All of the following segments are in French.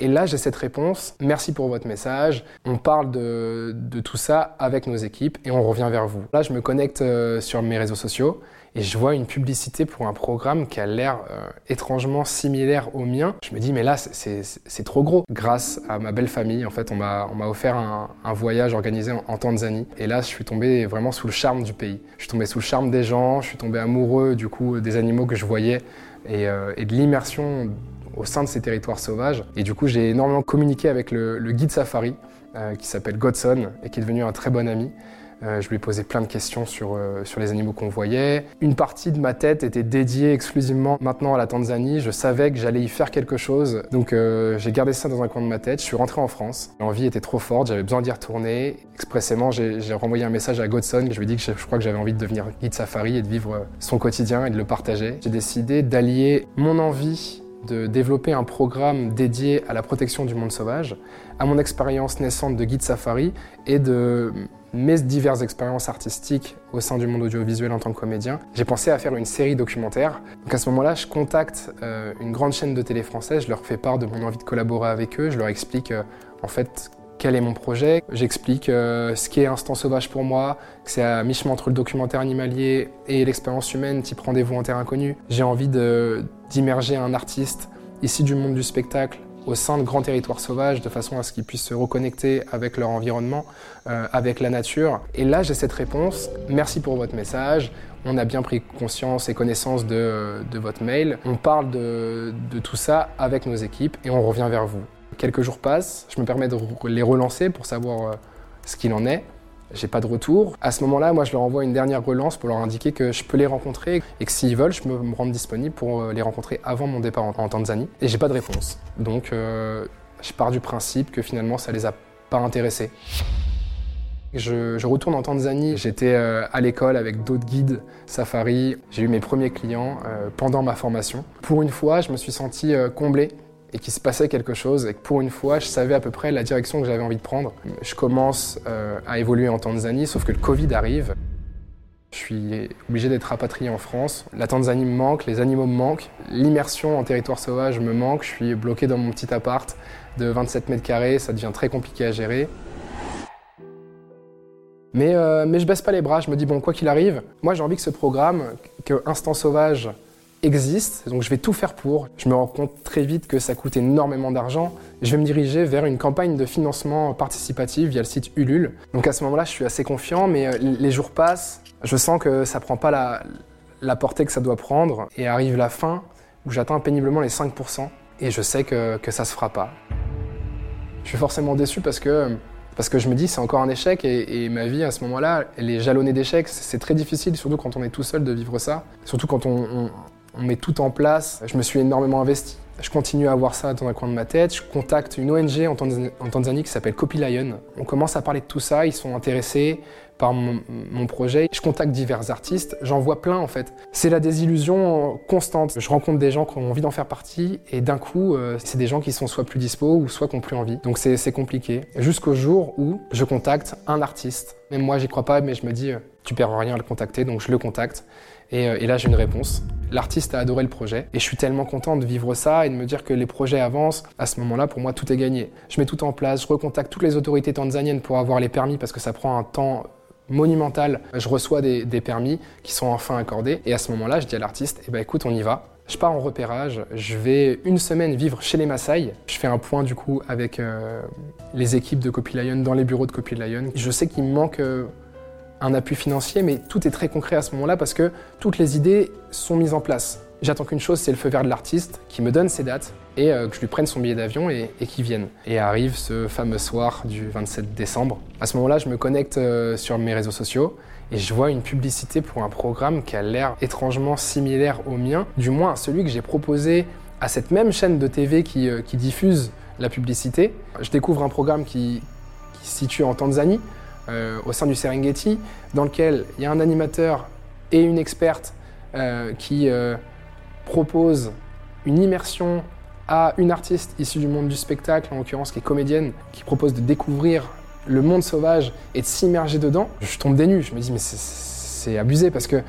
Et là, j'ai cette réponse. Merci pour votre message. On parle de, tout ça avec nos équipes et on revient vers vous. Là, je me connecte euh, sur mes réseaux sociaux et je vois une publicité pour un programme qui a l'air euh, étrangement similaire au mien. Je me dis, mais là, c'est trop gros. Grâce à ma belle famille, en fait, on m'a offert un, voyage organisé en, Tanzanie. Et là, je suis tombé vraiment sous le charme du pays. Je suis tombé sous le charme des gens, je suis tombé amoureux du coup des animaux que je voyais et, euh, de l'immersion au sein de ces territoires sauvages. Et du coup, j'ai énormément communiqué avec le, le guide safari euh, qui s'appelle Godson et qui est devenu un très bon ami. Euh, je lui ai posé plein de questions sur, euh, sur les animaux qu'on voyait. Une partie de ma tête était dédiée exclusivement maintenant à la Tanzanie. Je savais que j'allais y faire quelque chose. Donc euh, j'ai gardé ça dans un coin de ma tête. Je suis rentré en France. L'envie était trop forte, j'avais besoin d'y retourner. Expressément, j'ai renvoyé un message à Godson. Je lui ai dit que je, je crois que j'avais envie de devenir guide safari et de vivre son quotidien et de le partager. J'ai décidé d'allier mon envie de développer un programme dédié à la protection du monde sauvage, à mon expérience naissante de guide safari et de mes diverses expériences artistiques au sein du monde audiovisuel en tant que comédien, j'ai pensé à faire une série documentaire. Donc à ce moment-là, je contacte euh, une grande chaîne de télé française, je leur fais part de mon envie de collaborer avec eux, je leur explique euh, en fait quel est mon projet, j'explique euh, ce qu'est Instant Sauvage pour moi, que c'est à mi-chemin entre le documentaire animalier et l'expérience humaine, type rendez-vous en terre inconnue. J'ai envie d'immerger un artiste ici du monde du spectacle au sein de grands territoires sauvages de façon à ce qu'ils puissent se reconnecter avec leur environnement, euh, avec la nature. Et là, j'ai cette réponse. Merci pour votre message. On a bien pris conscience et connaissance de, votre mail. On parle de, tout ça avec nos équipes et on revient vers vous. Quelques jours passent, je me permets de les relancer pour savoir euh, ce qu'il en est j'ai pas de retour. À ce moment-là, moi, je leur envoie une dernière relance pour leur indiquer que je peux les rencontrer et que s'ils veulent, je peux me rendre disponible pour euh, les rencontrer avant mon départ en, Tanzanie. Et j'ai pas de réponse. Donc, euh, je pars du principe que finalement, ça les a pas intéressés. Je, retourne en Tanzanie. J'étais à l'école avec d'autres guides safari. J'ai eu mes premiers clients pendant ma formation. Pour une fois, je me suis senti comblé et qu'il se passait quelque chose et que pour une fois, je savais à peu près la direction que j'avais envie de prendre. Je commence euh, à évoluer en Tanzanie, sauf que le Covid arrive. Je suis obligé d'être rapatrié en France. La Tanzanie me manque, les animaux me manquent, l'immersion en territoire sauvage me manque. Je suis bloqué dans mon petit appart de 27 mètres carrés, ça devient très compliqué à gérer. Mais, euh, mais je baisse pas les bras, je me dis bon, quoi qu'il arrive, moi j'ai envie que ce programme, que Instant Sauvage existe, donc je vais tout faire pour. Je me rends compte très vite que ça coûte énormément d'argent. Je vais me diriger vers une campagne de financement participatif via le site Ulule. Donc à ce moment-là, je suis assez confiant, mais euh, les jours passent, je sens que ça prend pas la, la portée que ça doit prendre, et arrive la fin où j'atteins péniblement les 5%, et je sais que, que ça se fera pas. Je suis forcément déçu parce que parce que je me dis c'est encore un échec et, ma vie à ce moment-là, elle est jalonnée d'échecs. C'est très difficile, surtout quand on est tout seul, de vivre ça. Surtout quand on, on met tout en place. Je me suis énormément investi. Je continue à avoir ça dans un coin de ma tête. Je contacte une ONG en Tanzanie, qui s'appelle Copy Lion. On commence à parler de tout ça. Ils sont intéressés par mon, projet. Je contacte divers artistes. J'en vois plein en fait. C'est la désillusion constante. Je rencontre des gens qui ont envie d'en faire partie et d'un coup, euh, c'est des gens qui sont soit plus dispo ou soit qui n'ont plus envie. Donc c'est compliqué. Jusqu'au jour où je contacte un artiste. Même moi, j'y crois pas, mais je me dis, euh, tu perds rien à le contacter, donc je le contacte. Et, euh, et là, j'ai une réponse. L'artiste a adoré le projet et je suis tellement content de vivre ça et de me dire que les projets avancent. À ce moment-là, pour moi, tout est gagné. Je mets tout en place, je recontacte toutes les autorités tanzaniennes pour avoir les permis parce que ça prend un temps monumental. Je reçois des, permis qui sont enfin accordés et à ce moment-là, je dis à l'artiste, eh ben écoute, on y va. Je pars en repérage, je vais une semaine vivre chez les Maasai. Je fais un point du coup avec euh, les équipes de Copy Lion dans les bureaux de Copy Lion. Je sais qu'il me manque euh, un appui financier, mais tout est très concret à ce moment-là parce que toutes les idées sont mises en place. J'attends qu'une chose, c'est le feu vert de l'artiste qui me donne ses dates et euh, que je lui prenne son billet d'avion et, qu'il vienne. Et arrive ce fameux soir du 27 décembre. À ce moment-là, je me connecte euh, sur mes réseaux sociaux et je vois une publicité pour un programme qui a l'air étrangement similaire au mien, du moins à celui que j'ai proposé à cette même chaîne de TV qui, euh, qui, diffuse la publicité. Je découvre un programme qui se situe en Tanzanie, euh, au sein du Serengeti, dans lequel il y a un animateur et une experte euh, qui euh, propose une immersion à une artiste issue du monde du spectacle, en l'occurrence qui est comédienne, qui propose de découvrir le monde sauvage et de s'immerger dedans. Je tombe des je me dis mais c'est abusé parce que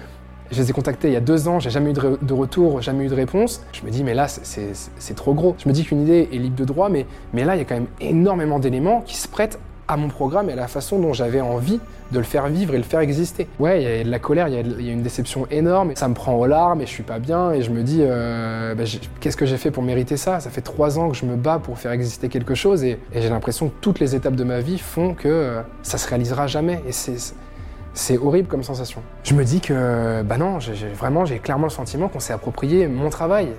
Je les ai contactés il y a deux ans, j'ai jamais eu de, de, retour, jamais eu de réponse. Je me dis, mais là, c'est trop gros. Je me dis qu'une idée est libre de droit, mais, mais là, il y a quand même énormément d'éléments qui se prêtent à mon programme et à la façon dont j'avais envie de le faire vivre et le faire exister. Ouais, il y a de la colère, il y, a une déception énorme, ça me prend aux larmes et je suis pas bien et je me dis euh, bah, qu'est-ce que j'ai fait pour mériter ça? Ça fait trois ans que je me bats pour faire exister quelque chose et, j'ai l'impression que toutes les étapes de ma vie font que euh, ça se réalisera jamais et c'est horrible comme sensation. Je me dis que, bah non, vraiment, j'ai clairement le sentiment qu'on s'est approprié mon travail.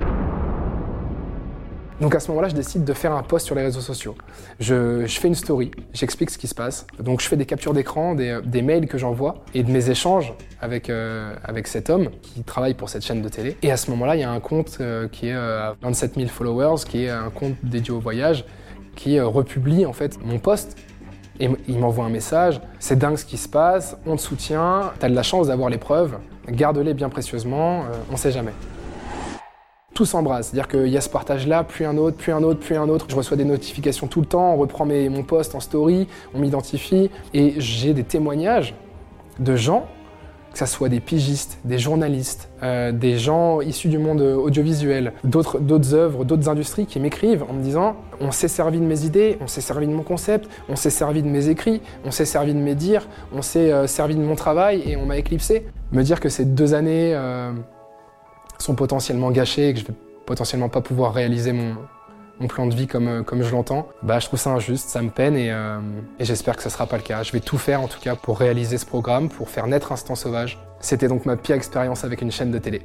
Donc à ce moment-là, je décide de faire un post sur les réseaux sociaux. Je, fais une story, j'explique ce qui se passe. Donc je fais des captures d'écran, des, mails que j'envoie et de mes échanges avec, euh, avec cet homme qui travaille pour cette chaîne de télé. Et à ce moment-là, il y a un compte euh, qui est à 27 000 followers, qui est un compte dédié au voyage, qui euh, republie en fait mon post. Et il m'envoie un message, c'est dingue ce qui se passe, on te soutient, t'as de la chance d'avoir les preuves, garde-les bien précieusement, on sait jamais tout s'embrasse. C'est-à-dire qu'il y a ce partage-là, puis un autre, puis un autre, puis un autre. Je reçois des notifications tout le temps, on reprend mes, mon post en story, on m'identifie. Et j'ai des témoignages de gens, que ce soit des pigistes, des journalistes, euh, des gens issus du monde audiovisuel, d'autres, d'autres œuvres, d'autres industries qui m'écrivent en me disant on s'est servi de mes idées, on s'est servi de mon concept, on s'est servi de mes écrits, on s'est servi de mes dires, on s'est euh, servi de mon travail et on m'a éclipsé. Me dire que ces deux années... Euh, sont potentiellement gâchés et que je vais potentiellement pas pouvoir réaliser mon, plan de vie comme, euh, comme je l'entends, bah, je trouve ça injuste, ça me peine et, euh, j'espère que ce sera pas le cas. Je vais tout faire en tout cas pour réaliser ce programme, pour faire naître Instant Sauvage. C'était donc ma pire expérience avec une chaîne de télé.